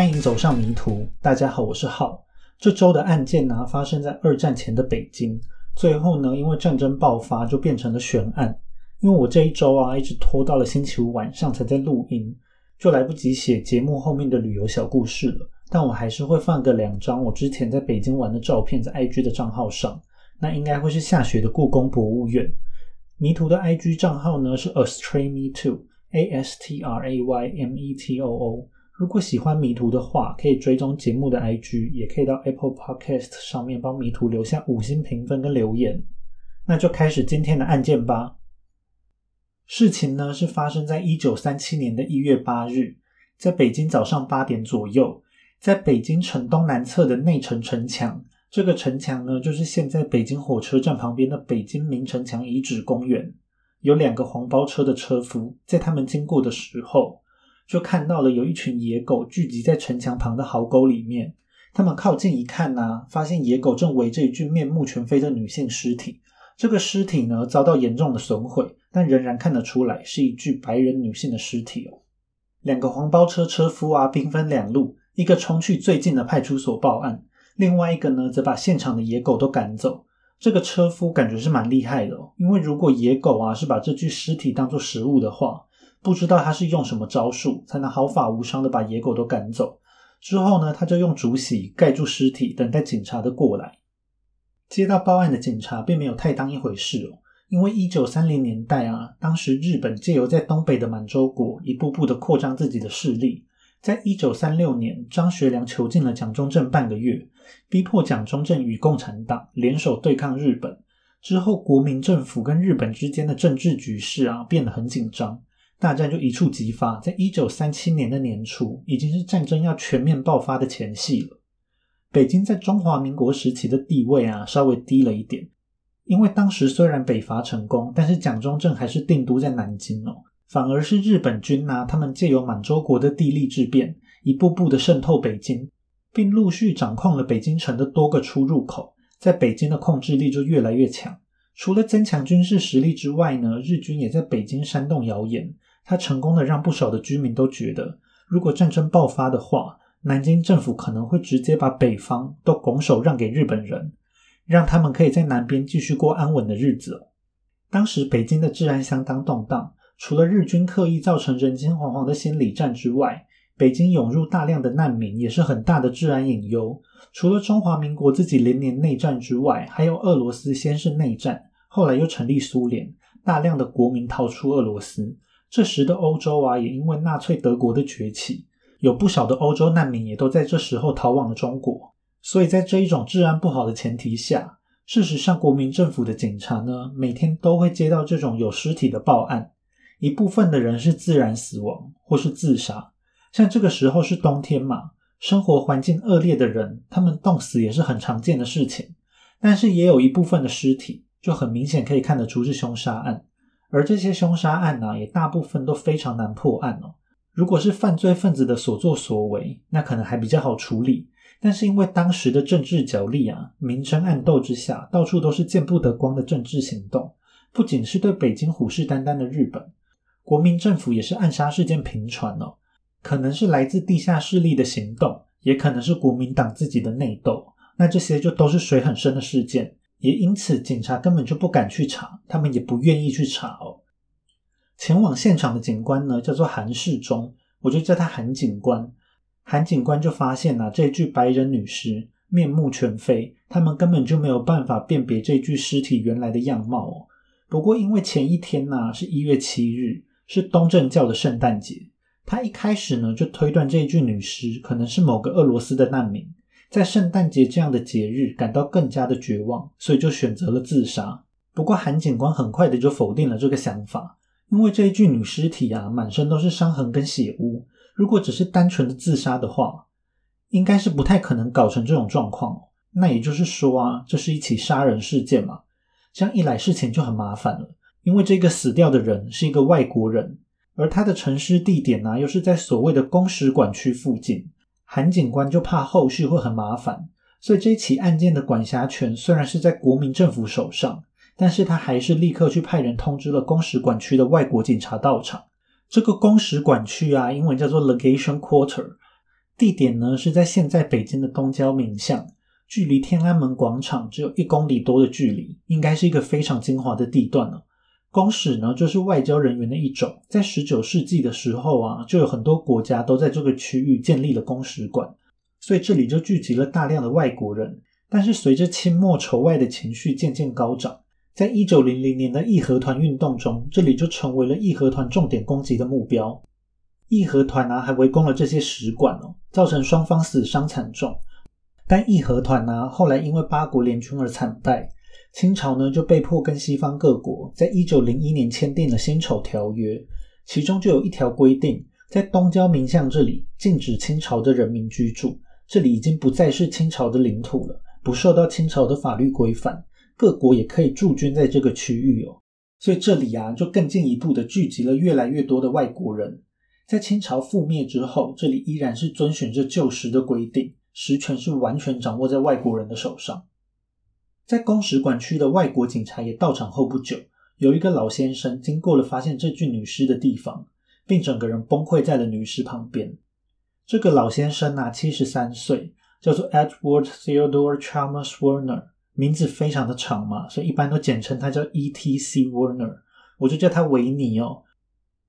欢迎走上迷途。大家好，我是浩。这周的案件呢，发生在二战前的北京，最后呢，因为战争爆发，就变成了悬案。因为我这一周啊，一直拖到了星期五晚上才在录音，就来不及写节目后面的旅游小故事了。但我还是会放个两张我之前在北京玩的照片在 IG 的账号上。那应该会是下雪的故宫博物院。迷途的 IG 账号呢是 Astray Me Too，A S T R A Y M E T O O。如果喜欢迷途的话，可以追踪节目的 IG，也可以到 Apple Podcast 上面帮迷途留下五星评分跟留言。那就开始今天的案件吧。事情呢是发生在一九三七年的一月八日，在北京早上八点左右，在北京城东南侧的内城城墙，这个城墙呢就是现在北京火车站旁边的北京明城墙遗址公园，有两个黄包车的车夫，在他们经过的时候。就看到了有一群野狗聚集在城墙旁的壕沟里面。他们靠近一看呢，发现野狗正围着一具面目全非的女性尸体。这个尸体呢遭到严重的损毁，但仍然看得出来是一具白人女性的尸体哦。两个黄包车车夫啊，兵分两路，一个冲去最近的派出所报案，另外一个呢则把现场的野狗都赶走。这个车夫感觉是蛮厉害的哦，因为如果野狗啊是把这具尸体当做食物的话。不知道他是用什么招数才能毫发无伤的把野狗都赶走。之后呢，他就用竹席盖住尸体，等待警察的过来。接到报案的警察并没有太当一回事哦，因为一九三零年代啊，当时日本借由在东北的满洲国一步步的扩张自己的势力。在一九三六年，张学良囚禁了蒋中正半个月，逼迫蒋中正与共产党联手对抗日本。之后，国民政府跟日本之间的政治局势啊变得很紧张。大战就一触即发，在一九三七年的年初，已经是战争要全面爆发的前夕了。北京在中华民国时期的地位啊，稍微低了一点，因为当时虽然北伐成功，但是蒋中正还是定都在南京哦，反而是日本军呐，他们借由满洲国的地利之便，一步步的渗透北京，并陆续掌控了北京城的多个出入口，在北京的控制力就越来越强。除了增强军事实力之外呢，日军也在北京煽动谣言。他成功的让不少的居民都觉得，如果战争爆发的话，南京政府可能会直接把北方都拱手让给日本人，让他们可以在南边继续过安稳的日子。当时北京的治安相当动荡，除了日军刻意造成人心惶惶的心理战之外，北京涌入大量的难民也是很大的治安隐忧。除了中华民国自己连年内战之外，还有俄罗斯先是内战，后来又成立苏联，大量的国民逃出俄罗斯。这时的欧洲啊，也因为纳粹德国的崛起，有不少的欧洲难民也都在这时候逃往了中国。所以在这一种治安不好的前提下，事实上国民政府的警察呢，每天都会接到这种有尸体的报案。一部分的人是自然死亡或是自杀，像这个时候是冬天嘛，生活环境恶劣的人，他们冻死也是很常见的事情。但是也有一部分的尸体，就很明显可以看得出是凶杀案。而这些凶杀案呢，也大部分都非常难破案哦。如果是犯罪分子的所作所为，那可能还比较好处理。但是因为当时的政治角力啊，明争暗斗之下，到处都是见不得光的政治行动。不仅是对北京虎视眈眈的日本，国民政府也是暗杀事件频传哦。可能是来自地下势力的行动，也可能是国民党自己的内斗。那这些就都是水很深的事件。也因此，警察根本就不敢去查，他们也不愿意去查哦。前往现场的警官呢，叫做韩世忠，我就叫他韩警官。韩警官就发现啊，这具白人女尸面目全非，他们根本就没有办法辨别这具尸体原来的样貌哦。不过，因为前一天呢是一月七日，是东正教的圣诞节，他一开始呢就推断这具女尸可能是某个俄罗斯的难民。在圣诞节这样的节日感到更加的绝望，所以就选择了自杀。不过韩警官很快的就否定了这个想法，因为这一具女尸体啊，满身都是伤痕跟血污，如果只是单纯的自杀的话，应该是不太可能搞成这种状况。那也就是说啊，这是一起杀人事件嘛？这样一来事情就很麻烦了，因为这个死掉的人是一个外国人，而他的沉尸地点呢，又是在所谓的公使馆区附近。韩警官就怕后续会很麻烦，所以这起案件的管辖权虽然是在国民政府手上，但是他还是立刻去派人通知了公使馆区的外国警察到场。这个公使馆区啊，英文叫做 legation quarter，地点呢是在现在北京的东郊民巷，距离天安门广场只有一公里多的距离，应该是一个非常精华的地段了。公使呢就是外交人员的一种，在十九世纪的时候啊，就有很多国家都在这个区域建立了公使馆，所以这里就聚集了大量的外国人。但是随着清末仇外的情绪渐渐高涨，在一九零零年的义和团运动中，这里就成为了义和团重点攻击的目标。义和团呢还围攻了这些使馆哦，造成双方死伤惨重。但义和团呢后来因为八国联军而惨败，清朝呢就被迫跟西方各国在一九零一年签订了辛丑条约，其中就有一条规定，在东郊民巷这里禁止清朝的人民居住，这里已经不再是清朝的领土了，不受到清朝的法律规范，各国也可以驻军在这个区域哦。所以这里啊就更进一步的聚集了越来越多的外国人。在清朝覆灭之后，这里依然是遵循着旧时的规定，实权是完全掌握在外国人的手上。在公使馆区的外国警察也到场后不久，有一个老先生经过了发现这具女尸的地方，并整个人崩溃在了女尸旁边。这个老先生啊，七十三岁，叫做 Edward Theodore Chalmers Werner，名字非常的长嘛，所以一般都简称他叫 E.T.C. Werner，我就叫他维尼哦。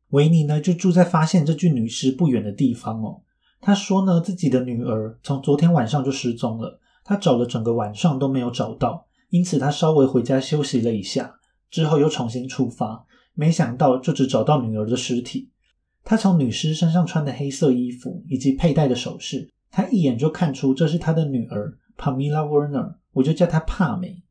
维尼呢，就住在发现这具女尸不远的地方哦。他说呢，自己的女儿从昨天晚上就失踪了，他找了整个晚上都没有找到，因此他稍微回家休息了一下，之后又重新出发，没想到就只找到女儿的尸体。他从女尸身上穿的黑色衣服以及佩戴的首饰，他一眼就看出这是他的女儿 Pamela Warner 我就叫她帕美。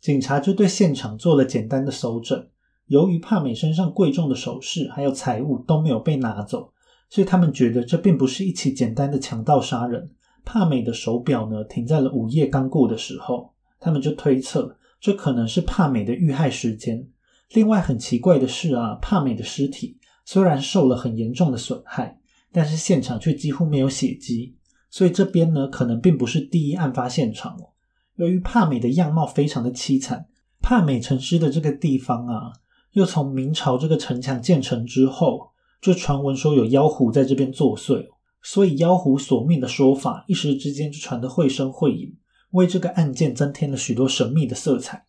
警察就对现场做了简单的搜证。由于帕美身上贵重的首饰还有财物都没有被拿走，所以他们觉得这并不是一起简单的强盗杀人。帕美的手表呢停在了午夜刚过的时候，他们就推测这可能是帕美的遇害时间。另外很奇怪的是啊，帕美的尸体虽然受了很严重的损害，但是现场却几乎没有血迹，所以这边呢可能并不是第一案发现场哦。由于帕美的样貌非常的凄惨，帕美城尸的这个地方啊。又从明朝这个城墙建成之后，就传闻说有妖狐在这边作祟，所以妖狐索命的说法一时之间就传得绘声绘影，为这个案件增添了许多神秘的色彩。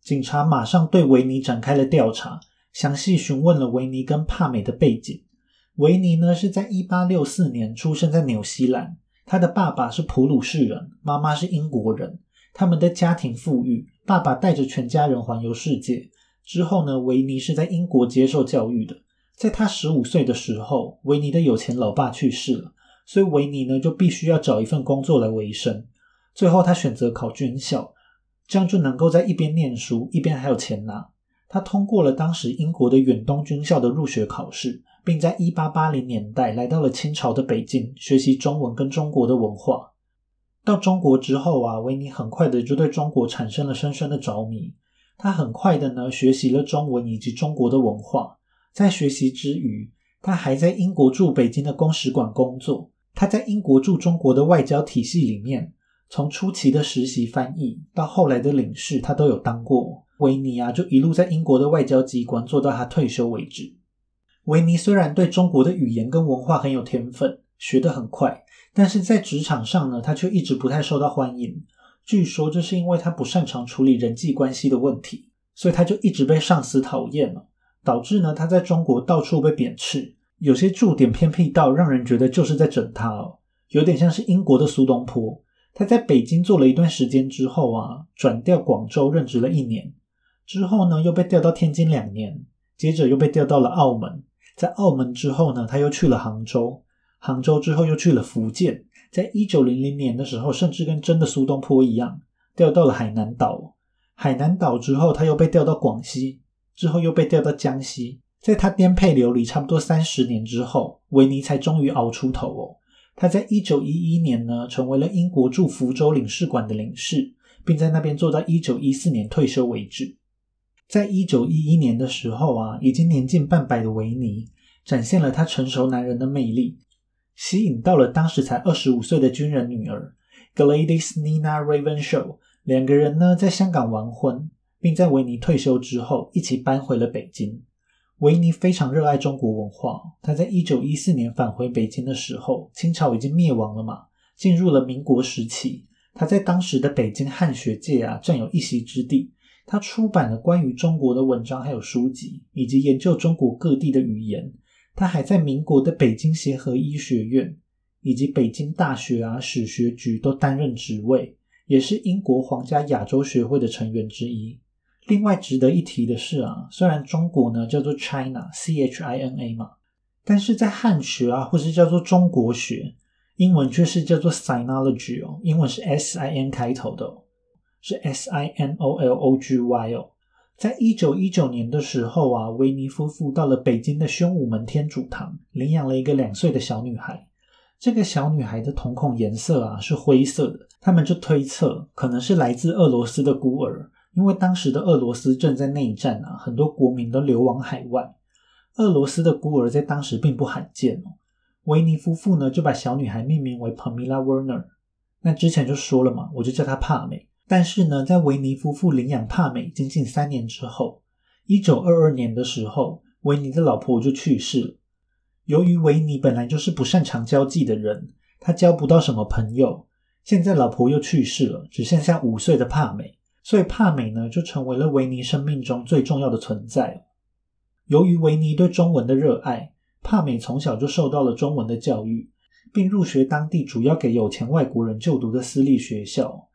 警察马上对维尼展开了调查，详细询问了维尼跟帕美的背景。维尼呢是在一八六四年出生在纽西兰，他的爸爸是普鲁士人，妈妈是英国人，他们的家庭富裕，爸爸带着全家人环游世界。之后呢，维尼是在英国接受教育的。在他十五岁的时候，维尼的有钱老爸去世了，所以维尼呢就必须要找一份工作来维生。最后他选择考军校，这样就能够在一边念书，一边还有钱拿。他通过了当时英国的远东军校的入学考试，并在一八八零年代来到了清朝的北京，学习中文跟中国的文化。到中国之后啊，维尼很快的就对中国产生了深深的着迷。他很快的呢，学习了中文以及中国的文化。在学习之余，他还在英国驻北京的公使馆工作。他在英国驻中国的外交体系里面，从初期的实习翻译到后来的领事，他都有当过。维尼啊，就一路在英国的外交机关做到他退休为止。维尼虽然对中国的语言跟文化很有天分，学得很快，但是在职场上呢，他却一直不太受到欢迎。据说这是因为他不擅长处理人际关系的问题，所以他就一直被上司讨厌了，导致呢他在中国到处被贬斥，有些驻点偏僻到让人觉得就是在整他哦，有点像是英国的苏东坡。他在北京做了一段时间之后啊，转调广州任职了一年，之后呢又被调到天津两年，接着又被调到了澳门，在澳门之后呢他又去了杭州，杭州之后又去了福建。在一九零零年的时候，甚至跟真的苏东坡一样，调到了海南岛。海南岛之后，他又被调到广西，之后又被调到江西。在他颠沛流离差不多三十年之后，维尼才终于熬出头哦。他在一九一一年呢，成为了英国驻福州领事馆的领事，并在那边做到一九一四年退休为止。在一九一一年的时候啊，已经年近半百的维尼，展现了他成熟男人的魅力。吸引到了当时才二十五岁的军人女儿 Gladys Nina Ravenshaw，两个人呢在香港完婚，并在维尼退休之后一起搬回了北京。维尼非常热爱中国文化。他在一九一四年返回北京的时候，清朝已经灭亡了嘛，进入了民国时期。他在当时的北京汉学界啊，占有一席之地。他出版了关于中国的文章，还有书籍，以及研究中国各地的语言。他还在民国的北京协和医学院以及北京大学啊史学局都担任职位，也是英国皇家亚洲学会的成员之一。另外值得一提的是啊，虽然中国呢叫做 China，C H I N A 嘛，但是在汉学啊或是叫做中国学，英文却是叫做 Sinology 哦，英文是 S I N 开头的哦，是 S I N O L O G Y 哦。在一九一九年的时候啊，维尼夫妇到了北京的宣武门天主堂，领养了一个两岁的小女孩。这个小女孩的瞳孔颜色啊是灰色的，他们就推测可能是来自俄罗斯的孤儿。因为当时的俄罗斯正在内战啊，很多国民都流亡海外。俄罗斯的孤儿在当时并不罕见哦。维尼夫妇呢就把小女孩命名为 Pamela Werner。那之前就说了嘛，我就叫她帕美。但是呢，在维尼夫妇领养帕美仅仅三年之后，一九二二年的时候，维尼的老婆就去世了。由于维尼本来就是不擅长交际的人，他交不到什么朋友。现在老婆又去世了，只剩下五岁的帕美。所以帕美呢，就成为了维尼生命中最重要的存在。由于维尼对中文的热爱，帕美从小就受到了中文的教育，并入学当地主要给有钱外国人就读的私立学校。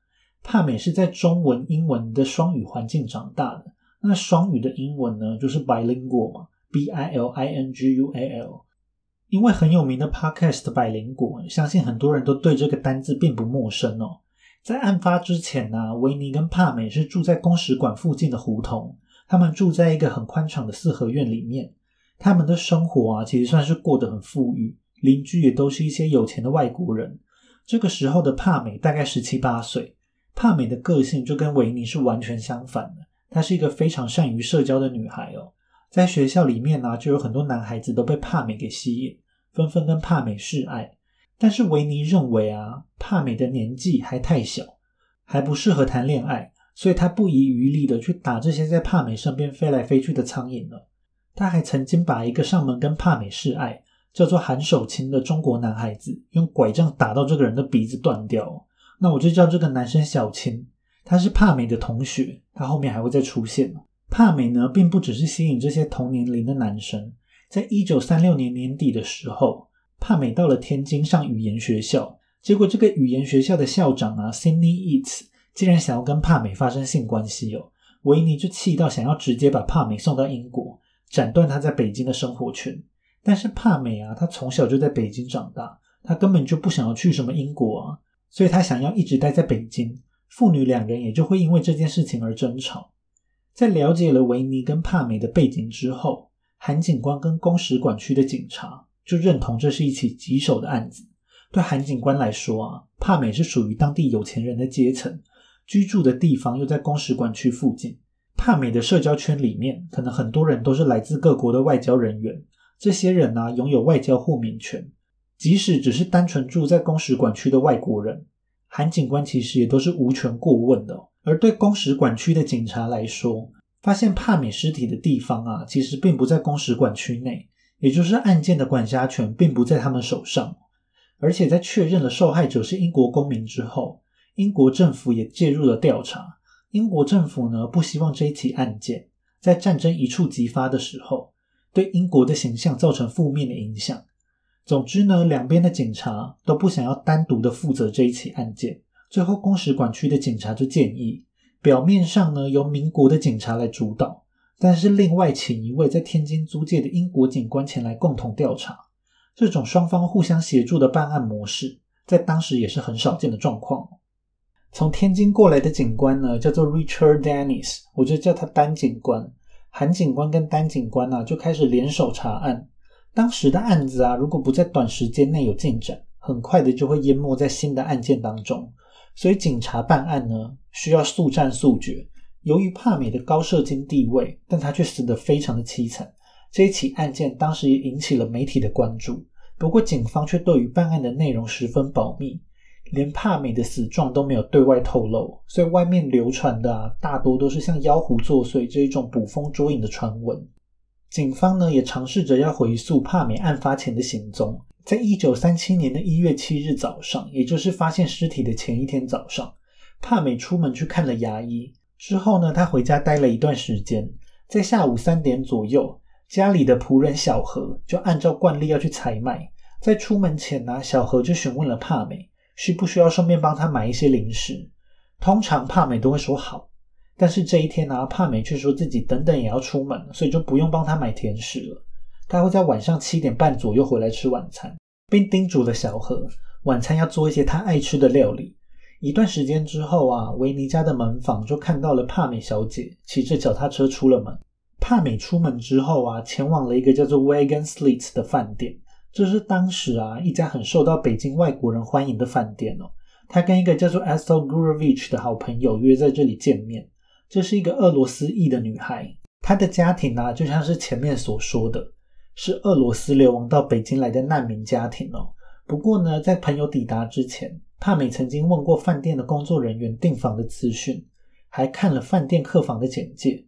帕美是在中文、英文的双语环境长大的。那双语的英文呢，就是 bilingual 嘛，b i l i n g u a l。因为很有名的 podcast 百灵果，相信很多人都对这个单字并不陌生哦。在案发之前呢，维尼跟帕美是住在公使馆附近的胡同。他们住在一个很宽敞的四合院里面。他们的生活啊，其实算是过得很富裕，邻居也都是一些有钱的外国人。这个时候的帕美大概十七八岁。帕美的个性就跟维尼是完全相反的。她是一个非常善于社交的女孩哦。在学校里面呢，就有很多男孩子都被帕美给吸引，纷纷跟帕美示爱。但是维尼认为啊，帕美的年纪还太小，还不适合谈恋爱，所以他不遗余力的去打这些在帕美身边飞来飞去的苍蝇了。他还曾经把一个上门跟帕美示爱、叫做韩守清的中国男孩子，用拐杖打到这个人的鼻子断掉。那我就叫这个男生小青，他是帕美的同学，他后面还会再出现。帕美呢，并不只是吸引这些同年龄的男生，在一九三六年年底的时候。帕美到了天津上语言学校，结果这个语言学校的校长啊，Cindy Eats，竟然想要跟帕美发生性关系哦。维尼就气到想要直接把帕美送到英国，斩断他在北京的生活圈。但是帕美啊，他从小就在北京长大，他根本就不想要去什么英国啊，所以他想要一直待在北京。父女两人也就会因为这件事情而争吵。在了解了维尼跟帕美的背景之后，韩警官跟公使馆区的警察。就认同这是一起棘手的案子。对韩警官来说啊，帕美是属于当地有钱人的阶层，居住的地方又在公使馆区附近。帕美的社交圈里面，可能很多人都是来自各国的外交人员。这些人呢，拥有外交豁免权。即使只是单纯住在公使馆区的外国人，韩警官其实也都是无权过问的。而对公使馆区的警察来说，发现帕美尸体的地方啊，其实并不在公使馆区内。也就是案件的管辖权并不在他们手上，而且在确认了受害者是英国公民之后，英国政府也介入了调查。英国政府呢不希望这一起案件在战争一触即发的时候，对英国的形象造成负面的影响。总之呢，两边的警察都不想要单独的负责这一起案件。最后，公使馆区的警察就建议，表面上呢由民国的警察来主导。但是另外请一位在天津租界的英国警官前来共同调查，这种双方互相协助的办案模式，在当时也是很少见的状况。从天津过来的警官呢，叫做 Richard Dennis，我就叫他丹警官。韩警官跟丹警官呢，就开始联手查案。当时的案子啊，如果不在短时间内有进展，很快的就会淹没在新的案件当中。所以警察办案呢，需要速战速决。由于帕美的高射精地位，但他却死得非常的凄惨。这一起案件当时也引起了媒体的关注，不过警方却对于办案的内容十分保密，连帕美的死状都没有对外透露。所以外面流传的啊，大多都是像妖狐作祟这一种捕风捉影的传闻。警方呢也尝试着要回溯帕美案发前的行踪。在一九三七年的一月七日早上，也就是发现尸体的前一天早上，帕美出门去看了牙医。之后呢，他回家待了一段时间。在下午三点左右，家里的仆人小何就按照惯例要去采买。在出门前呢，小何就询问了帕美，需不需要顺便帮他买一些零食。通常帕美都会说好，但是这一天呢，帕美却说自己等等也要出门，所以就不用帮他买甜食了。他会在晚上七点半左右回来吃晚餐，并叮嘱了小何，晚餐要做一些他爱吃的料理。一段时间之后啊，维尼家的门房就看到了帕美小姐骑着脚踏车出了门。帕美出门之后啊，前往了一个叫做 Wagon Slits 的饭店，这是当时啊一家很受到北京外国人欢迎的饭店哦。他跟一个叫做 Estel Gurovich 的好朋友约在这里见面。这是一个俄罗斯裔的女孩，她的家庭啊就像是前面所说的，是俄罗斯流亡到北京来的难民家庭哦。不过呢，在朋友抵达之前，帕美曾经问过饭店的工作人员订房的资讯，还看了饭店客房的简介。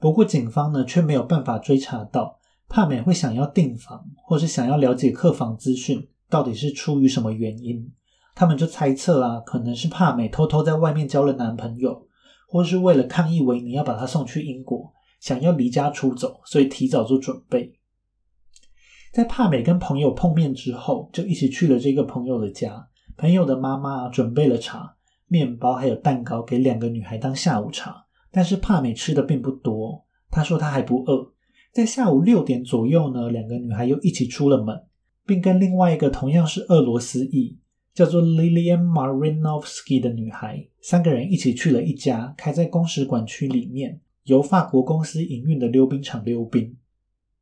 不过警方呢却没有办法追查到帕美会想要订房，或是想要了解客房资讯，到底是出于什么原因？他们就猜测啊，可能是帕美偷偷在外面交了男朋友，或是为了抗议维尼要把她送去英国，想要离家出走，所以提早做准备。在帕美跟朋友碰面之后，就一起去了这个朋友的家。朋友的妈妈准备了茶、面包还有蛋糕给两个女孩当下午茶，但是帕美吃的并不多。她说她还不饿。在下午六点左右呢，两个女孩又一起出了门，并跟另外一个同样是俄罗斯裔、叫做 Lilian Marinovsky 的女孩，三个人一起去了一家开在公使馆区里面、由法国公司营运的溜冰场溜冰。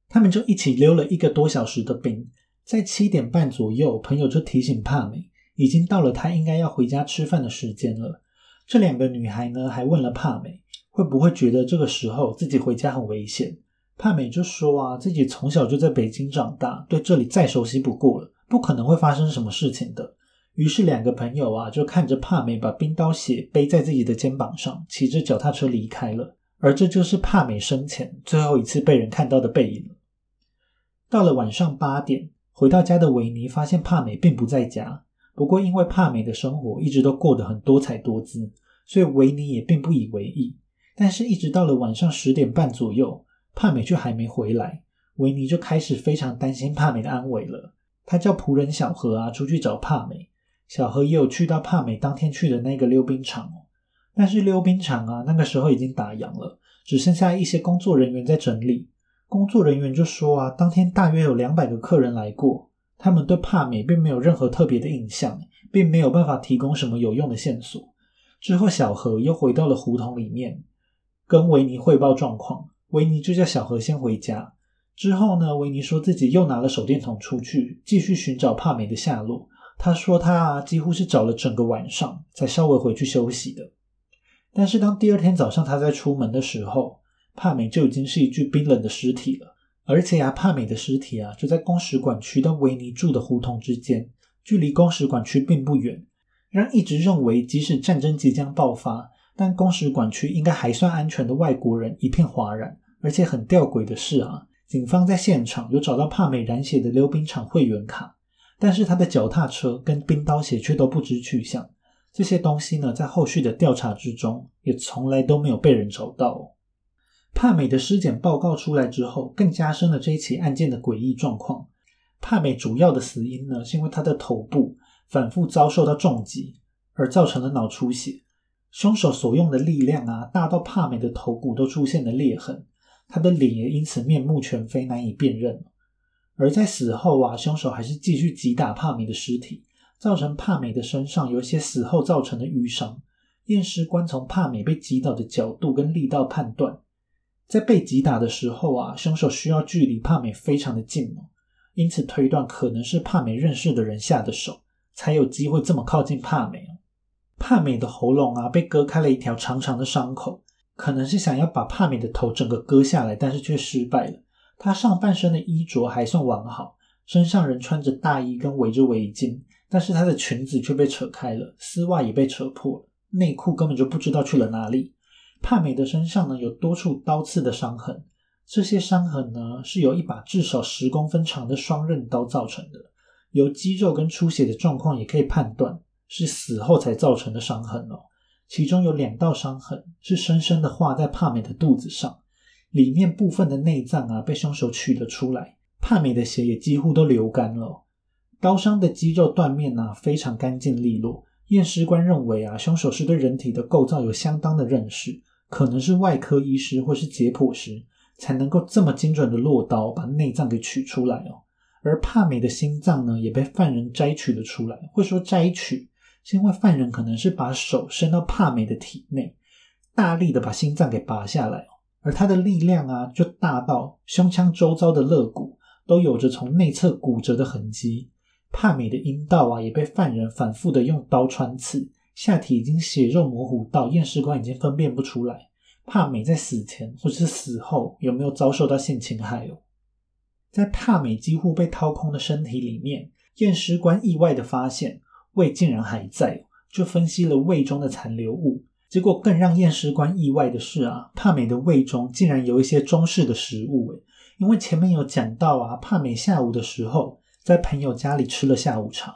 他们就一起溜了一个多小时的冰。在七点半左右，朋友就提醒帕美。已经到了她应该要回家吃饭的时间了。这两个女孩呢，还问了帕美会不会觉得这个时候自己回家很危险。帕美就说啊，自己从小就在北京长大，对这里再熟悉不过了，不可能会发生什么事情的。于是两个朋友啊，就看着帕美把冰刀鞋背在自己的肩膀上，骑着脚踏车离开了。而这就是帕美生前最后一次被人看到的背影。到了晚上八点，回到家的维尼发现帕美并不在家。不过，因为帕美的生活一直都过得很多彩多姿，所以维尼也并不以为意。但是，一直到了晚上十点半左右，帕美却还没回来，维尼就开始非常担心帕美的安危了。他叫仆人小何啊出去找帕美，小何也有去到帕美当天去的那个溜冰场哦。但是溜冰场啊，那个时候已经打烊了，只剩下一些工作人员在整理。工作人员就说啊，当天大约有两百个客人来过。他们对帕美并没有任何特别的印象，并没有办法提供什么有用的线索。之后，小何又回到了胡同里面，跟维尼汇报状况。维尼就叫小何先回家。之后呢，维尼说自己又拿了手电筒出去，继续寻找帕美的下落。他说他啊几乎是找了整个晚上，才稍微回去休息的。但是当第二天早上他在出门的时候，帕美就已经是一具冰冷的尸体了。而且啊，帕美的尸体啊，就在公使馆区到维尼住的胡同之间，距离公使馆区并不远，让一直认为即使战争即将爆发，但公使馆区应该还算安全的外国人一片哗然。而且很吊诡的是啊，警方在现场有找到帕美染血的溜冰场会员卡，但是他的脚踏车跟冰刀鞋却都不知去向。这些东西呢，在后续的调查之中，也从来都没有被人找到。帕美的尸检报告出来之后，更加深了这一起案件的诡异状况。帕美主要的死因呢，是因为她的头部反复遭受到重击，而造成了脑出血。凶手所用的力量啊，大到帕美的头骨都出现了裂痕，她的脸也因此面目全非，难以辨认。而在死后啊，凶手还是继续击打帕米的尸体，造成帕米的身上有一些死后造成的淤伤。验尸官从帕美被击倒的角度跟力道判断。在被击打的时候啊，凶手需要距离帕美非常的近哦，因此推断可能是帕美认识的人下的手，才有机会这么靠近帕美帕美的喉咙啊被割开了一条长长的伤口，可能是想要把帕美的头整个割下来，但是却失败了。她上半身的衣着还算完好，身上仍穿着大衣跟围着围巾，但是她的裙子却被扯开了，丝袜也被扯破了，内裤根本就不知道去了哪里。帕美的身上呢有多处刀刺的伤痕，这些伤痕呢，是由一把至少十公分长的双刃刀造成的。由肌肉跟出血的状况也可以判断，是死后才造成的伤痕哦。其中有两道伤痕是深深的划在帕美的肚子上，里面部分的内脏啊被凶手取了出来，帕美的血也几乎都流干了。刀伤的肌肉断面呢非常干净利落，验尸官认为啊，凶手是对人体的构造有相当的认识，可能是外科医师或是解剖师。才能够这么精准的落刀把内脏给取出来哦。而帕美的心脏呢，也被犯人摘取了出来。会说摘取，是因为犯人可能是把手伸到帕美的体内，大力的把心脏给拔下来哦。而他的力量啊，就大到胸腔周遭的肋骨都有着从内侧骨折的痕迹。帕美的阴道啊，也被犯人反复的用刀穿刺，下体已经血肉模糊到验尸官已经分辨不出来。帕美在死前或者是死后有没有遭受到性侵害哦？在帕美几乎被掏空的身体里面，验尸官意外的发现胃竟然还在，就分析了胃中的残留物。结果更让验尸官意外的是啊，帕美的胃中竟然有一些中式的食物诶，因为前面有讲到啊，帕美下午的时候在朋友家里吃了下午茶，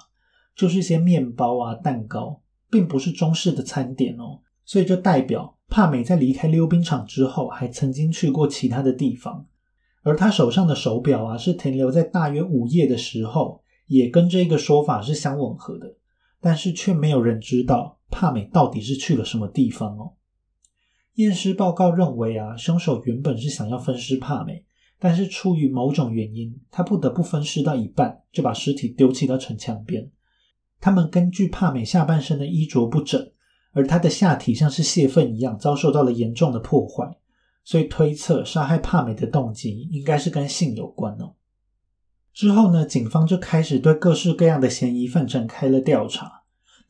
就是一些面包啊、蛋糕，并不是中式的餐点哦，所以就代表。帕美在离开溜冰场之后，还曾经去过其他的地方，而他手上的手表啊，是停留在大约午夜的时候，也跟这个说法是相吻合的。但是却没有人知道帕美到底是去了什么地方哦。验尸报告认为啊，凶手原本是想要分尸帕美，但是出于某种原因，他不得不分尸到一半，就把尸体丢弃到城墙边。他们根据帕美下半身的衣着不整。而他的下体像是泄愤一样，遭受到了严重的破坏，所以推测杀害帕美的动机应该是跟性有关哦。之后呢，警方就开始对各式各样的嫌疑犯展开了调查。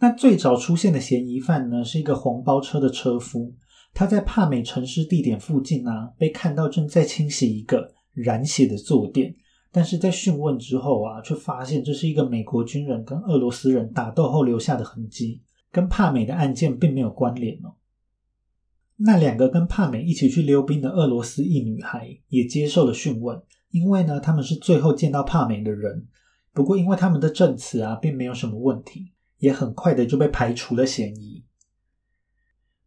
那最早出现的嫌疑犯呢，是一个黄包车的车夫，他在帕美沉尸地点附近啊，被看到正在清洗一个染血的坐垫，但是在讯问之后啊，却发现这是一个美国军人跟俄罗斯人打斗后留下的痕迹。跟帕美的案件并没有关联哦。那两个跟帕美一起去溜冰的俄罗斯裔女孩也接受了讯问，因为呢，他们是最后见到帕美的人。不过，因为他们的证词啊，并没有什么问题，也很快的就被排除了嫌疑。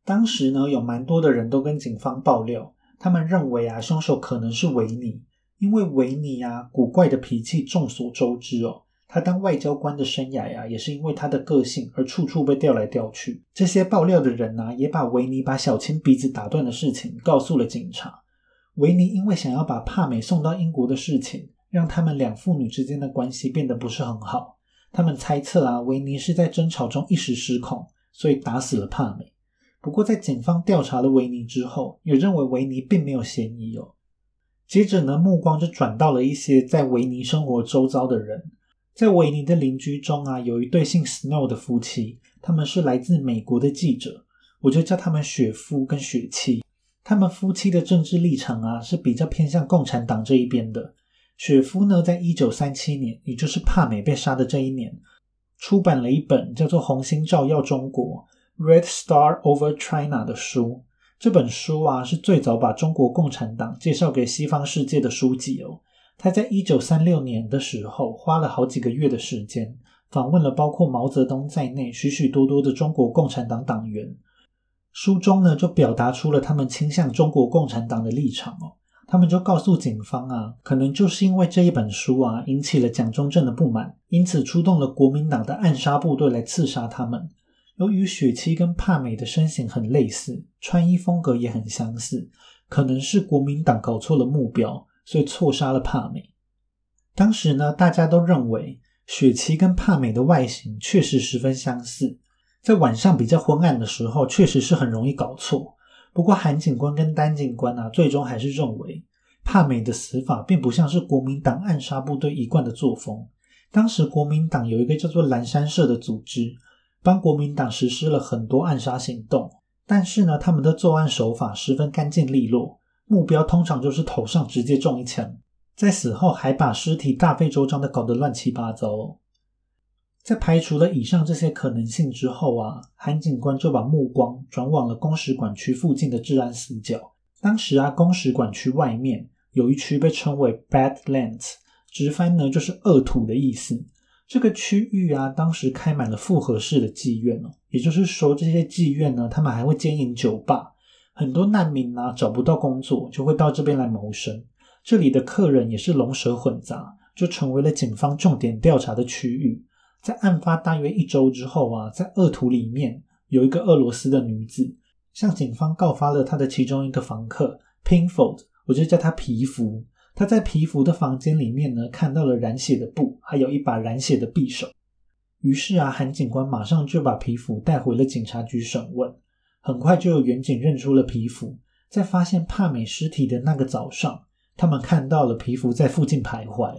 当时呢，有蛮多的人都跟警方爆料，他们认为啊，凶手可能是维尼，因为维尼啊，古怪的脾气众所周知哦。他当外交官的生涯呀，也是因为他的个性而处处被调来调去。这些爆料的人呢，也把维尼把小青鼻子打断的事情告诉了警察。维尼因为想要把帕美送到英国的事情，让他们两父女之间的关系变得不是很好。他们猜测啊，维尼是在争吵中一时失控，所以打死了帕美。不过在警方调查了维尼之后，也认为维尼并没有嫌疑哦。接着呢，目光就转到了一些在维尼生活周遭的人。在维尼的邻居中啊，有一对姓 Snow 的夫妻，他们是来自美国的记者，我就叫他们雪夫跟雪妻。他们夫妻的政治立场啊，是比较偏向共产党这一边的。雪夫呢，在一九三七年，也就是帕美被杀的这一年，出版了一本叫做《红星照耀中国》（Red Star Over China） 的书。这本书啊，是最早把中国共产党介绍给西方世界的书籍哦。他在一九三六年的时候，花了好几个月的时间，访问了包括毛泽东在内许许多多的中国共产党党员。书中呢，就表达出了他们倾向中国共产党的立场哦。他们就告诉警方啊，可能就是因为这一本书啊，引起了蒋中正的不满，因此出动了国民党的暗杀部队来刺杀他们。由于雪妻跟帕美的身形很类似，穿衣风格也很相似，可能是国民党搞错了目标。所以错杀了帕美。当时呢，大家都认为雪琪跟帕美的外形确实十分相似，在晚上比较昏暗的时候，确实是很容易搞错。不过韩警官跟丹警官啊，最终还是认为帕美的死法并不像是国民党暗杀部队一贯的作风。当时国民党有一个叫做蓝山社的组织，帮国民党实施了很多暗杀行动，但是呢，他们的作案手法十分干净利落。目标通常就是头上直接中一枪，在死后还把尸体大费周章的搞得乱七八糟。在排除了以上这些可能性之后啊，韩警官就把目光转往了公使馆区附近的治安死角。当时啊，公使馆区外面有一区被称为 Badlands，直翻呢就是恶土的意思。这个区域啊，当时开满了复合式的妓院哦，也就是说，这些妓院呢，他们还会经营酒吧。很多难民呢找不到工作，就会到这边来谋生。这里的客人也是龙蛇混杂，就成为了警方重点调查的区域。在案发大约一周之后啊，在恶徒里面有一个俄罗斯的女子向警方告发了她的其中一个房客 Pinfold，我就叫他皮肤。他在皮肤的房间里面呢，看到了染血的布，还有一把染血的匕首。于是啊，韩警官马上就把皮肤带回了警察局审问。很快就有远警认出了皮肤，在发现帕美尸体的那个早上，他们看到了皮肤在附近徘徊。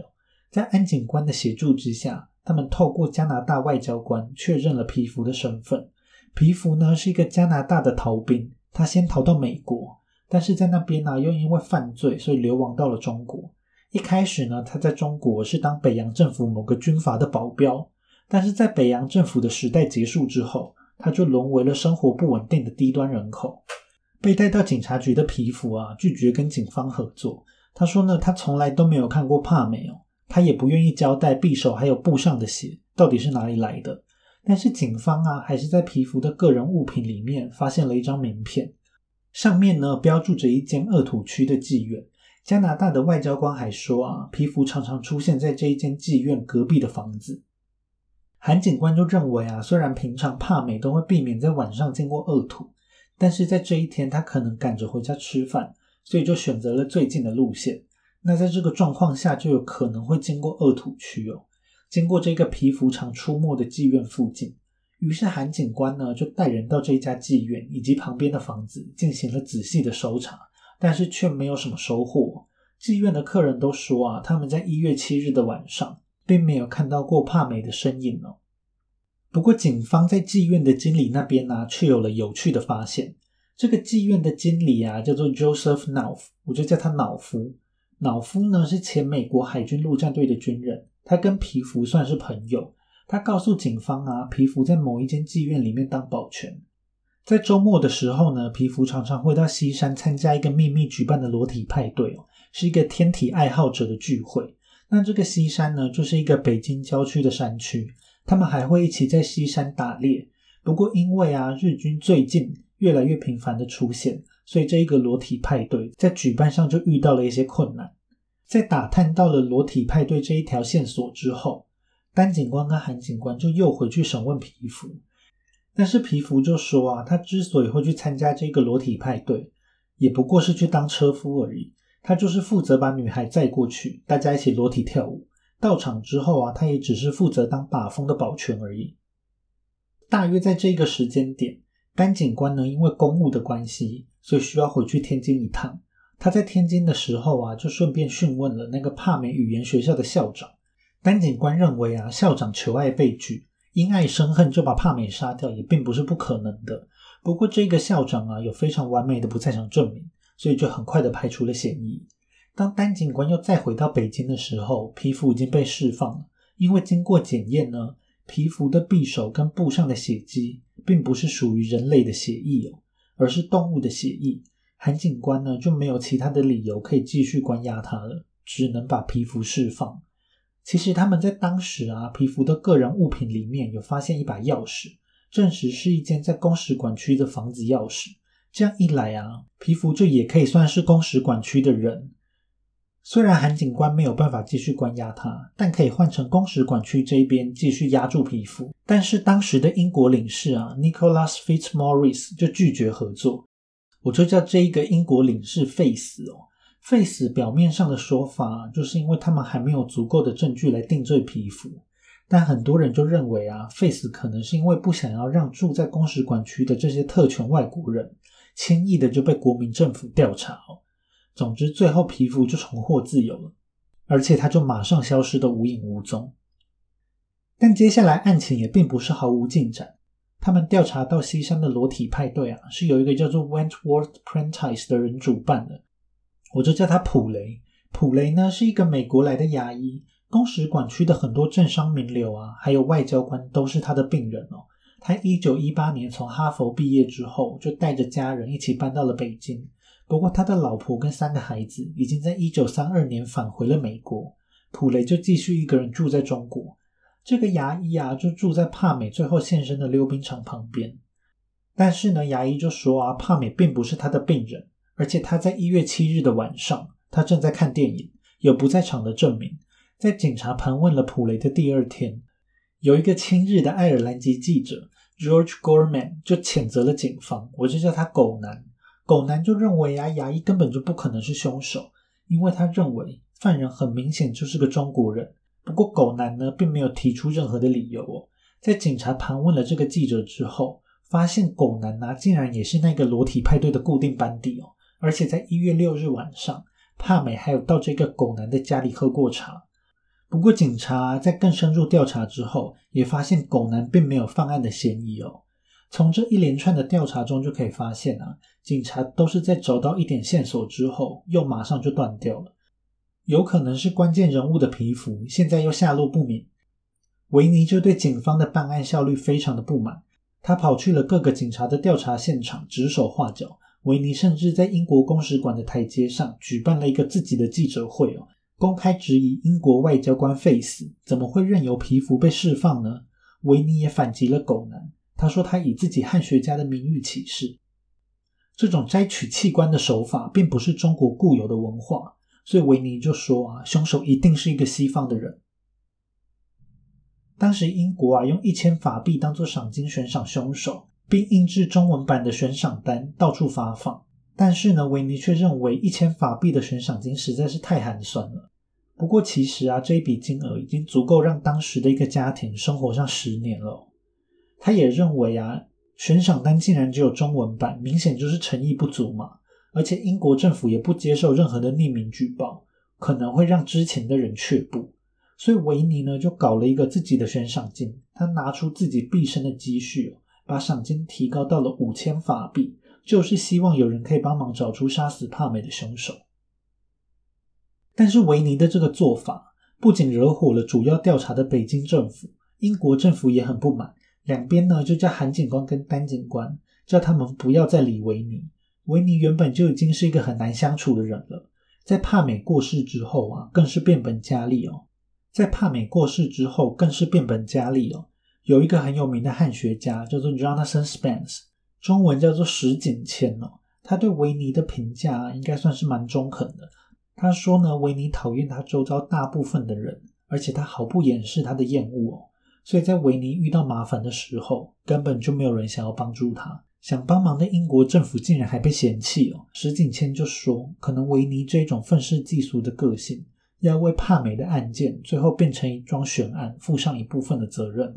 在安警官的协助之下，他们透过加拿大外交官确认了皮肤的身份。皮肤呢是一个加拿大的逃兵，他先逃到美国，但是在那边呢又因为犯罪，所以流亡到了中国。一开始呢，他在中国是当北洋政府某个军阀的保镖，但是在北洋政府的时代结束之后。他就沦为了生活不稳定的低端人口。被带到警察局的皮肤啊，拒绝跟警方合作。他说呢，他从来都没有看过帕美哦，他也不愿意交代匕首还有布上的血到底是哪里来的。但是警方啊，还是在皮肤的个人物品里面发现了一张名片，上面呢标注着一间恶土区的妓院。加拿大的外交官还说啊，皮肤常常出现在这一间妓院隔壁的房子。韩警官就认为啊，虽然平常帕美都会避免在晚上经过恶土，但是在这一天他可能赶着回家吃饭，所以就选择了最近的路线。那在这个状况下，就有可能会经过恶土区哦，经过这个皮肤常出没的妓院附近。于是韩警官呢就带人到这一家妓院以及旁边的房子进行了仔细的搜查，但是却没有什么收获。妓院的客人都说啊，他们在一月七日的晚上。并没有看到过帕美的身影哦。不过，警方在妓院的经理那边呢，却有了有趣的发现。这个妓院的经理啊，叫做 Joseph n a u f 我就叫他脑夫。老夫呢是前美国海军陆战队的军人，他跟皮肤算是朋友。他告诉警方啊，皮肤在某一间妓院里面当保全。在周末的时候呢，皮肤常常会到西山参加一个秘密举办的裸体派对哦，是一个天体爱好者的聚会。那这个西山呢，就是一个北京郊区的山区，他们还会一起在西山打猎。不过因为啊，日军最近越来越频繁的出现，所以这一个裸体派对在举办上就遇到了一些困难。在打探到了裸体派对这一条线索之后，丹警官跟韩警官就又回去审问皮肤，但是皮肤就说啊，他之所以会去参加这个裸体派对，也不过是去当车夫而已。他就是负责把女孩载过去，大家一起裸体跳舞。到场之后啊，他也只是负责当把风的保全而已。大约在这个时间点，丹警官呢因为公务的关系，所以需要回去天津一趟。他在天津的时候啊，就顺便讯问了那个帕美语言学校的校长。丹警官认为啊，校长求爱被拒，因爱生恨就把帕美杀掉，也并不是不可能的。不过这个校长啊，有非常完美的不在场证明。所以就很快的排除了嫌疑。当丹警官又再回到北京的时候，皮肤已经被释放了。因为经过检验呢，皮肤的匕首跟布上的血迹并不是属于人类的血液哦，而是动物的血液。韩警官呢就没有其他的理由可以继续关押他了，只能把皮肤释放。其实他们在当时啊，皮肤的个人物品里面有发现一把钥匙，证实是一间在公使馆区的房子钥匙。这样一来啊，皮肤就也可以算是公使馆区的人。虽然韩警官没有办法继续关押他，但可以换成公使馆区这边继续压住皮肤。但是当时的英国领事啊，Nicholas Fitzmaurice 就拒绝合作。我就叫这一个英国领事废死哦。废死表面上的说法，就是因为他们还没有足够的证据来定罪皮肤。但很多人就认为啊，废死可能是因为不想要让住在公使馆区的这些特权外国人。轻易的就被国民政府调查哦。总之，最后皮肤就重获自由了，而且他就马上消失的无影无踪。但接下来案情也并不是毫无进展。他们调查到西山的裸体派对啊，是有一个叫做 Wentworth Prentice 的人主办的，我就叫他普雷。普雷呢是一个美国来的牙医，公使馆区的很多政商名流啊，还有外交官都是他的病人哦。他一九一八年从哈佛毕业之后，就带着家人一起搬到了北京。不过他的老婆跟三个孩子已经在一九三二年返回了美国，普雷就继续一个人住在中国。这个牙医啊，就住在帕美最后现身的溜冰场旁边。但是呢，牙医就说啊，帕美并不是他的病人，而且他在一月七日的晚上，他正在看电影，有不在场的证明。在警察盘问了普雷的第二天，有一个亲日的爱尔兰籍记者 George Gorman 就谴责了警方，我就叫他狗男。狗男就认为啊，牙医根本就不可能是凶手，因为他认为犯人很明显就是个中国人。不过狗男呢，并没有提出任何的理由哦。在警察盘问了这个记者之后，发现狗男啊，竟然也是那个裸体派对的固定班底哦。而且在一月六日晚上，帕美还有到这个狗男的家里喝过茶。不过警察在更深入调查之后，也发现狗男并没有犯案的嫌疑哦。从这一连串的调查中就可以发现啊，警察都是在找到一点线索之后，又马上就断掉了。有可能是关键人物的皮肤，现在又下落不明。维尼就对警方的办案效率非常的不满，他跑去了各个警察的调查现场，指手画脚。维尼甚至在英国公使馆的台阶上举办了一个自己的记者会哦，公开质疑英国外交官费斯怎么会任由皮肤被释放呢？维尼也反击了狗男。他说：“他以自己汉学家的名誉起誓，这种摘取器官的手法并不是中国固有的文化。”所以维尼就说：“啊，凶手一定是一个西方的人。”当时英国啊，用一千法币当做赏金悬赏凶手，并印制中文版的悬赏单到处发放。但是呢，维尼却认为一千法币的悬赏金实在是太寒酸了。不过其实啊，这一笔金额已经足够让当时的一个家庭生活上十年了。他也认为啊，悬赏单竟然只有中文版，明显就是诚意不足嘛。而且英国政府也不接受任何的匿名举报，可能会让之前的人却步。所以维尼呢就搞了一个自己的悬赏金，他拿出自己毕生的积蓄，把赏金提高到了五千法币，就是希望有人可以帮忙找出杀死帕美的凶手。但是维尼的这个做法不仅惹火了主要调查的北京政府，英国政府也很不满。两边呢就叫韩警官跟丹警官，叫他们不要再理维尼。维尼原本就已经是一个很难相处的人了，在帕美过世之后啊，更是变本加厉哦。在帕美过世之后，更是变本加厉哦。有一个很有名的汉学家叫做 Jonathan Spence，中文叫做石井谦哦。他对维尼的评价应该算是蛮中肯的。他说呢，维尼讨厌他周遭大部分的人，而且他毫不掩饰他的厌恶哦。所以在维尼遇到麻烦的时候，根本就没有人想要帮助他。想帮忙的英国政府竟然还被嫌弃哦。石景谦就说，可能维尼这种愤世嫉俗的个性，要为帕美的案件最后变成一桩悬案负上一部分的责任。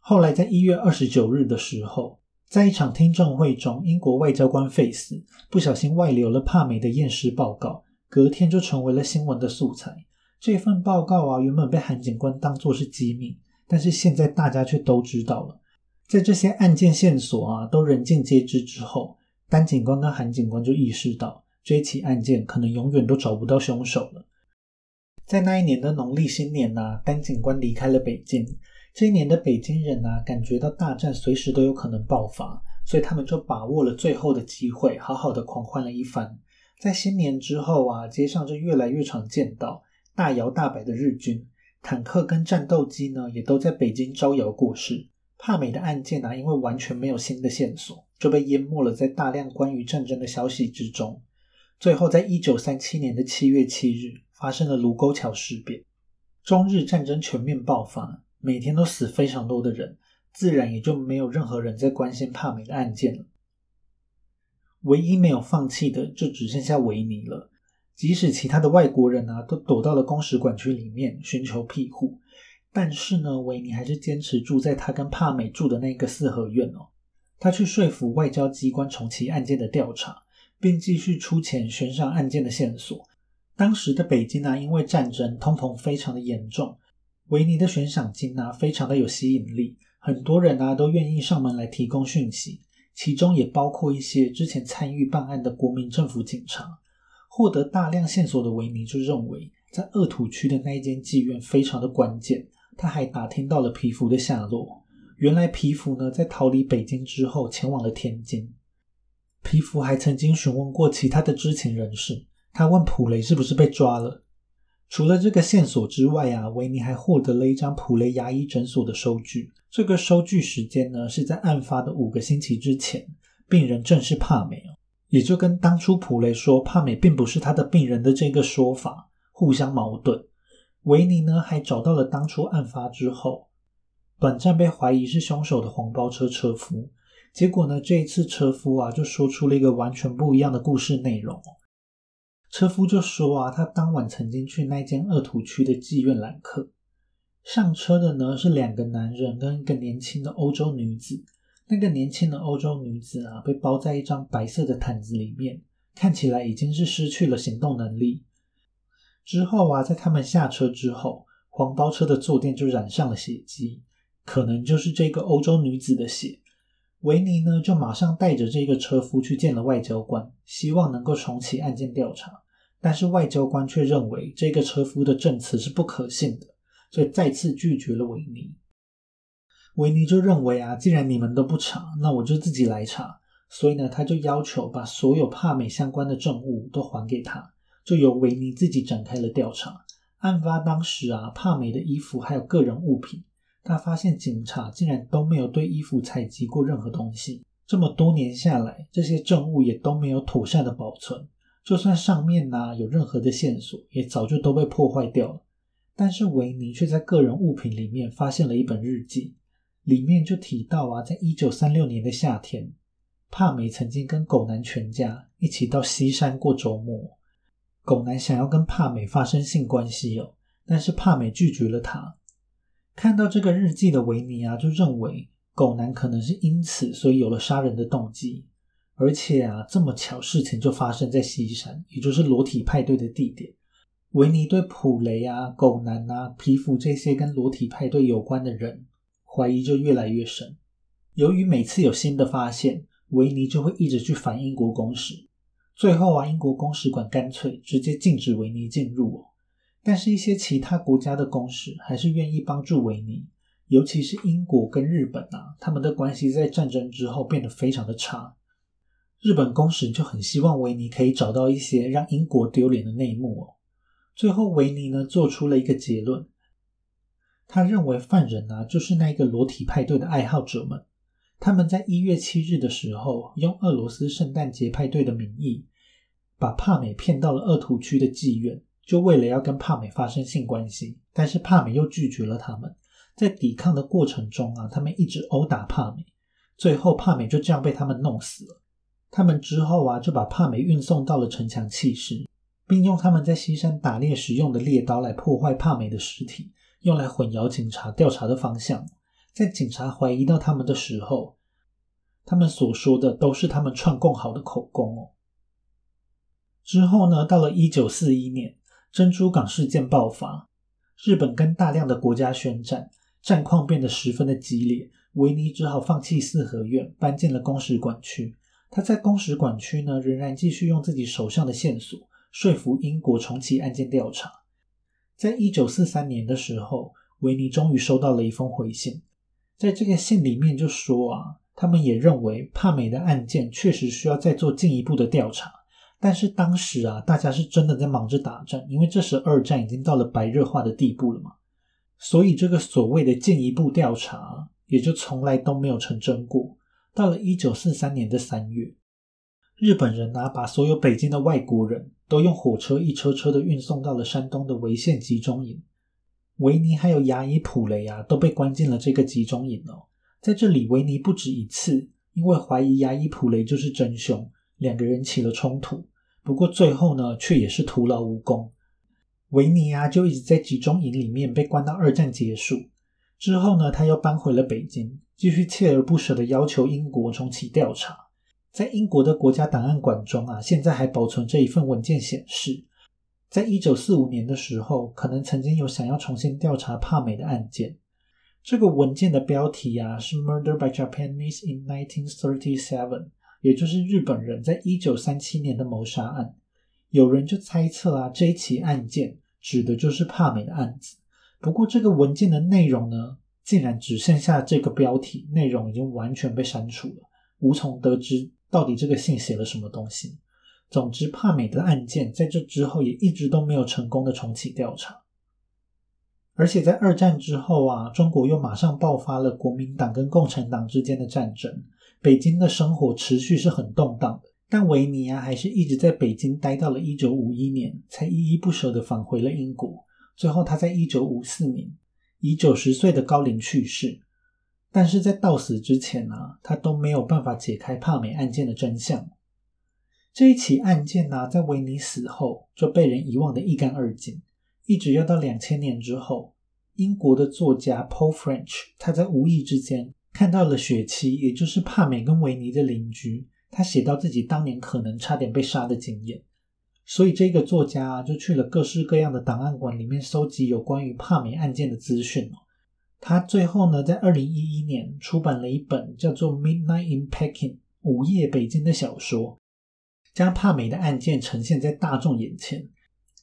后来在一月二十九日的时候，在一场听证会中，英国外交官费斯不小心外流了帕美的验尸报告，隔天就成为了新闻的素材。这份报告啊，原本被韩警官当作是机密，但是现在大家却都知道了。在这些案件线索啊都人尽皆知之后，丹警官跟韩警官就意识到，这起案件可能永远都找不到凶手了。在那一年的农历新年呐，丹警官离开了北京。这一年的北京人呐，感觉到大战随时都有可能爆发，所以他们就把握了最后的机会，好好的狂欢了一番。在新年之后啊，街上就越来越常见到。大摇大摆的日军坦克跟战斗机呢，也都在北京招摇过市。帕美的案件啊，因为完全没有新的线索，就被淹没了在大量关于战争的消息之中。最后，在一九三七年的七月七日，发生了卢沟桥事变，中日战争全面爆发，每天都死非常多的人，自然也就没有任何人在关心帕美的案件了。唯一没有放弃的，就只剩下维尼了。即使其他的外国人啊都躲到了公使馆区里面寻求庇护，但是呢，维尼还是坚持住在他跟帕美住的那个四合院哦。他去说服外交机关重启案件的调查，并继续出钱悬赏案件的线索。当时的北京啊，因为战争通膨非常的严重，维尼的悬赏金啊非常的有吸引力，很多人啊都愿意上门来提供讯息，其中也包括一些之前参与办案的国民政府警察。获得大量线索的维尼就认为，在恶土区的那一间妓院非常的关键。他还打听到了皮肤的下落。原来皮肤呢，在逃离北京之后，前往了天津。皮肤还曾经询问过其他的知情人士，他问普雷是不是被抓了。除了这个线索之外啊，维尼还获得了一张普雷牙医诊所的收据。这个收据时间呢是在案发的五个星期之前，病人正是帕美哦，也就跟当初普雷说帕美并不是他的病人的这个说法互相矛盾。维尼呢还找到了当初案发之后短暂被怀疑是凶手的黄包车车夫，结果呢这一次车夫啊就说出了一个完全不一样的故事内容。车夫就说啊，他当晚曾经去那间恶土区的妓院揽客。上车的呢是两个男人跟一个年轻的欧洲女子。那个年轻的欧洲女子啊，被包在一张白色的毯子里面，看起来已经是失去了行动能力。之后啊，在他们下车之后，黄包车的坐垫就染上了血迹，可能就是这个欧洲女子的血。维尼呢，就马上带着这个车夫去见了外交官，希望能够重启案件调查。但是外交官却认为这个车夫的证词是不可信的。所以再次拒绝了维尼。维尼就认为啊，既然你们都不查，那我就自己来查。所以呢，他就要求把所有帕美相关的证物都还给他，就由维尼自己展开了调查。案发当时啊，帕美的衣服还有个人物品，他发现警察竟然都没有对衣服采集过任何东西。这么多年下来，这些证物也都没有妥善的保存，就算上面呢有任何的线索，也早就都被破坏掉了。但是维尼却在个人物品里面发现了一本日记，里面就提到啊，在一九三六年的夏天，帕美曾经跟狗男全家一起到西山过周末。狗男想要跟帕美发生性关系哦，但是帕美拒绝了他。看到这个日记的维尼啊，就认为狗男可能是因此所以有了杀人的动机，而且啊，这么巧事情就发生在西山，也就是裸体派对的地点。维尼对普雷啊、狗男啊、皮肤这些跟裸体派对有关的人怀疑就越来越深。由于每次有新的发现，维尼就会一直去反英国公使。最后啊，英国公使馆干脆直接禁止维尼进入哦。但是，一些其他国家的公使还是愿意帮助维尼，尤其是英国跟日本啊，他们的关系在战争之后变得非常的差。日本公使就很希望维尼可以找到一些让英国丢脸的内幕哦。最后，维尼呢做出了一个结论，他认为犯人啊就是那个裸体派对的爱好者们，他们在一月七日的时候，用俄罗斯圣诞节派对的名义，把帕美骗到了恶土区的妓院，就为了要跟帕美发生性关系，但是帕美又拒绝了他们，在抵抗的过程中啊，他们一直殴打帕美，最后帕美就这样被他们弄死了。他们之后啊就把帕美运送到了城墙弃尸。并用他们在西山打猎时用的猎刀来破坏帕美的尸体，用来混淆警察调查的方向。在警察怀疑到他们的时候，他们所说的都是他们串供好的口供哦。之后呢，到了一九四一年，珍珠港事件爆发，日本跟大量的国家宣战，战况变得十分的激烈。维尼只好放弃四合院，搬进了公使馆区。他在公使馆区呢，仍然继续用自己手上的线索。说服英国重启案件调查。在一九四三年的时候，维尼终于收到了一封回信，在这个信里面就说啊，他们也认为帕美的案件确实需要再做进一步的调查，但是当时啊，大家是真的在忙着打仗，因为这时二战已经到了白热化的地步了嘛，所以这个所谓的进一步调查也就从来都没有成真过。到了一九四三年的三月。日本人呢，把所有北京的外国人都用火车一车车的运送到了山东的潍县集中营。维尼还有牙医普雷啊，都被关进了这个集中营哦。在这里，维尼不止一次因为怀疑牙医普雷就是真凶，两个人起了冲突。不过最后呢，却也是徒劳无功。维尼啊，就一直在集中营里面被关到二战结束之后呢，他又搬回了北京，继续锲而不舍的要求英国重启调查。在英国的国家档案馆中啊，现在还保存着一份文件，显示，在一九四五年的时候，可能曾经有想要重新调查帕美的案件。这个文件的标题啊是 “Murder by Japanese in 1937”，也就是日本人在一九三七年的谋杀案。有人就猜测啊，这一起案件指的就是帕美的案子。不过，这个文件的内容呢，竟然只剩下这个标题，内容已经完全被删除了。无从得知到底这个信写了什么东西。总之，帕美的案件在这之后也一直都没有成功的重启调查。而且在二战之后啊，中国又马上爆发了国民党跟共产党之间的战争，北京的生活持续是很动荡的。但维尼啊，还是一直在北京待到了一九五一年，才依依不舍的返回了英国。最后，他在一九五四年以九十岁的高龄去世。但是在到死之前呢，他都没有办法解开帕美案件的真相。这一起案件呢，在维尼死后就被人遗忘的一干二净，一直要到两千年之后，英国的作家 Paul French 他在无意之间看到了雪妻，也就是帕美跟维尼的邻居，他写到自己当年可能差点被杀的经验，所以这个作家就去了各式各样的档案馆里面搜集有关于帕美案件的资讯哦。他最后呢，在二零一一年出版了一本叫做《Midnight in Peking》午夜北京的小说，将帕美的案件呈现在大众眼前。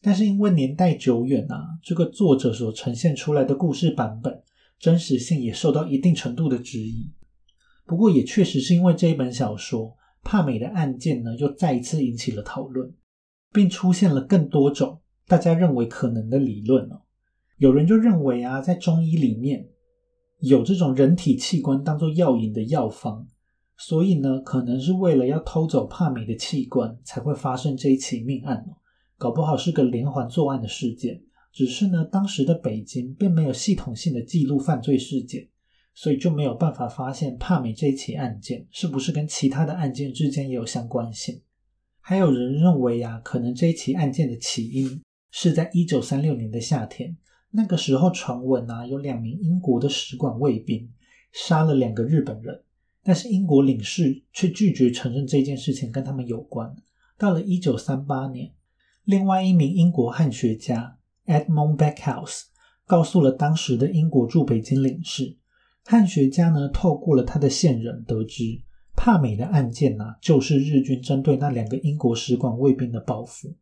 但是因为年代久远啊，这个作者所呈现出来的故事版本真实性也受到一定程度的质疑。不过也确实是因为这一本小说，帕美的案件呢又再一次引起了讨论，并出现了更多种大家认为可能的理论哦。有人就认为啊，在中医里面有这种人体器官当做药引的药方，所以呢，可能是为了要偷走帕米的器官，才会发生这一起命案哦。搞不好是个连环作案的事件，只是呢，当时的北京并没有系统性的记录犯罪事件，所以就没有办法发现帕米这一起案件是不是跟其他的案件之间也有相关性。还有人认为啊，可能这一起案件的起因是在一九三六年的夏天。那个时候传闻啊，有两名英国的使馆卫兵杀了两个日本人，但是英国领事却拒绝承认这件事情跟他们有关。到了一九三八年，另外一名英国汉学家 Edmund Backhouse 告诉了当时的英国驻北京领事，汉学家呢透过了他的线人得知，帕美的案件呢就是日军针对那两个英国使馆卫兵的报复。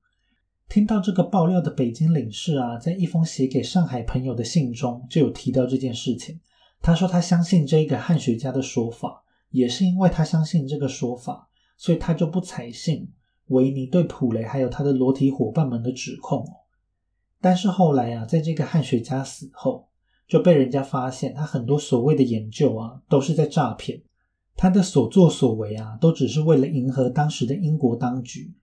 听到这个爆料的北京领事啊，在一封写给上海朋友的信中就有提到这件事情。他说他相信这个汉学家的说法，也是因为他相信这个说法，所以他就不采信维尼对普雷还有他的裸体伙伴们的指控。但是后来啊，在这个汉学家死后，就被人家发现他很多所谓的研究啊，都是在诈骗。他的所作所为啊，都只是为了迎合当时的英国当局。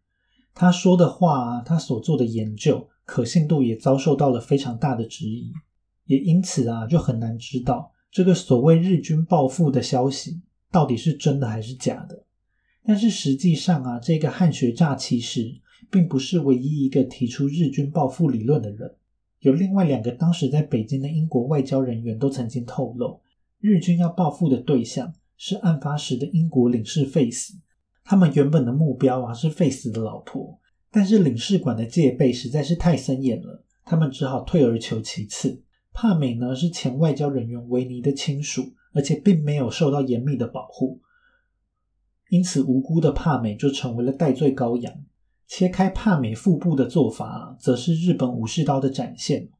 他说的话，他所做的研究可信度也遭受到了非常大的质疑，也因此啊，就很难知道这个所谓日军报复的消息到底是真的还是假的。但是实际上啊，这个汉学诈其实并不是唯一一个提出日军报复理论的人，有另外两个当时在北京的英国外交人员都曾经透露，日军要报复的对象是案发时的英国领事费斯。他们原本的目标啊是费斯的老婆，但是领事馆的戒备实在是太森严了，他们只好退而求其次。帕美呢是前外交人员维尼的亲属，而且并没有受到严密的保护，因此无辜的帕美就成为了戴罪羔羊。切开帕美腹部的做法，则是日本武士刀的展现。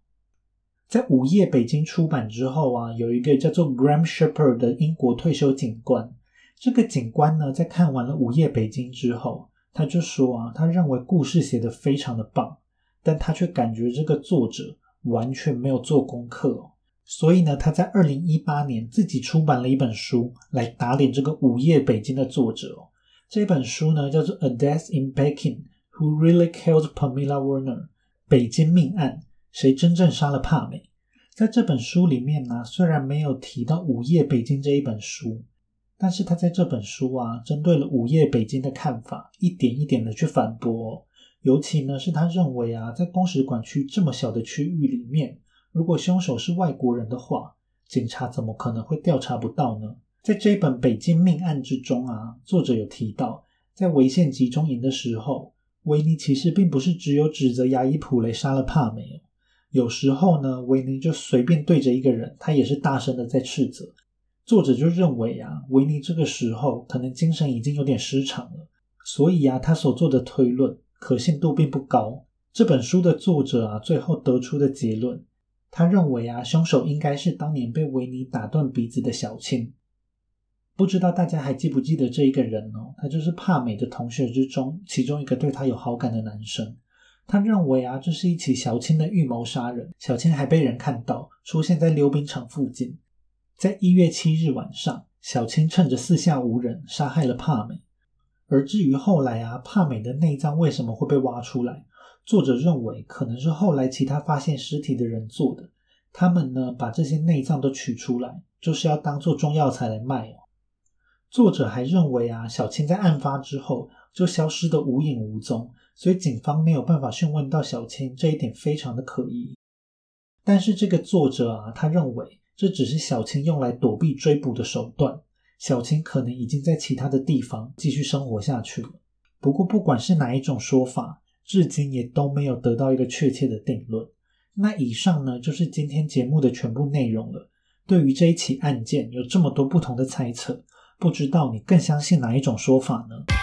在《午夜北京》出版之后啊，有一个叫做 Graham Shepherd 的英国退休警官。这个警官呢，在看完了《午夜北京》之后，他就说啊，他认为故事写得非常的棒，但他却感觉这个作者完全没有做功课，所以呢，他在二零一八年自己出版了一本书来打脸这个《午夜北京》的作者。这本书呢，叫做《A Death in Peking: Who Really Killed Pamela Warner》北京命案，谁真正杀了帕美？在这本书里面呢，虽然没有提到《午夜北京》这一本书。但是他在这本书啊，针对了午夜北京的看法，一点一点的去反驳。尤其呢，是他认为啊，在公使馆区这么小的区域里面，如果凶手是外国人的话，警察怎么可能会调查不到呢？在这本《北京命案》之中啊，作者有提到，在违宪集中营的时候，维尼其实并不是只有指责牙医普雷杀了帕梅，有时候呢，维尼就随便对着一个人，他也是大声的在斥责。作者就认为啊，维尼这个时候可能精神已经有点失常了，所以啊，他所做的推论可信度并不高。这本书的作者啊，最后得出的结论，他认为啊，凶手应该是当年被维尼打断鼻子的小青。不知道大家还记不记得这一个人哦？他就是帕美的同学之中其中一个对他有好感的男生。他认为啊，这是一起小青的预谋杀人。小青还被人看到出现在溜冰场附近。在一月七日晚上，小青趁着四下无人杀害了帕美。而至于后来啊，帕美的内脏为什么会被挖出来？作者认为可能是后来其他发现尸体的人做的。他们呢，把这些内脏都取出来，就是要当做中药材来卖哦。作者还认为啊，小青在案发之后就消失的无影无踪，所以警方没有办法讯问到小青，这一点非常的可疑。但是这个作者啊，他认为这只是小青用来躲避追捕的手段，小青可能已经在其他的地方继续生活下去了。不过不管是哪一种说法，至今也都没有得到一个确切的定论。那以上呢，就是今天节目的全部内容了。对于这一起案件，有这么多不同的猜测。不知道你更相信哪一种说法呢？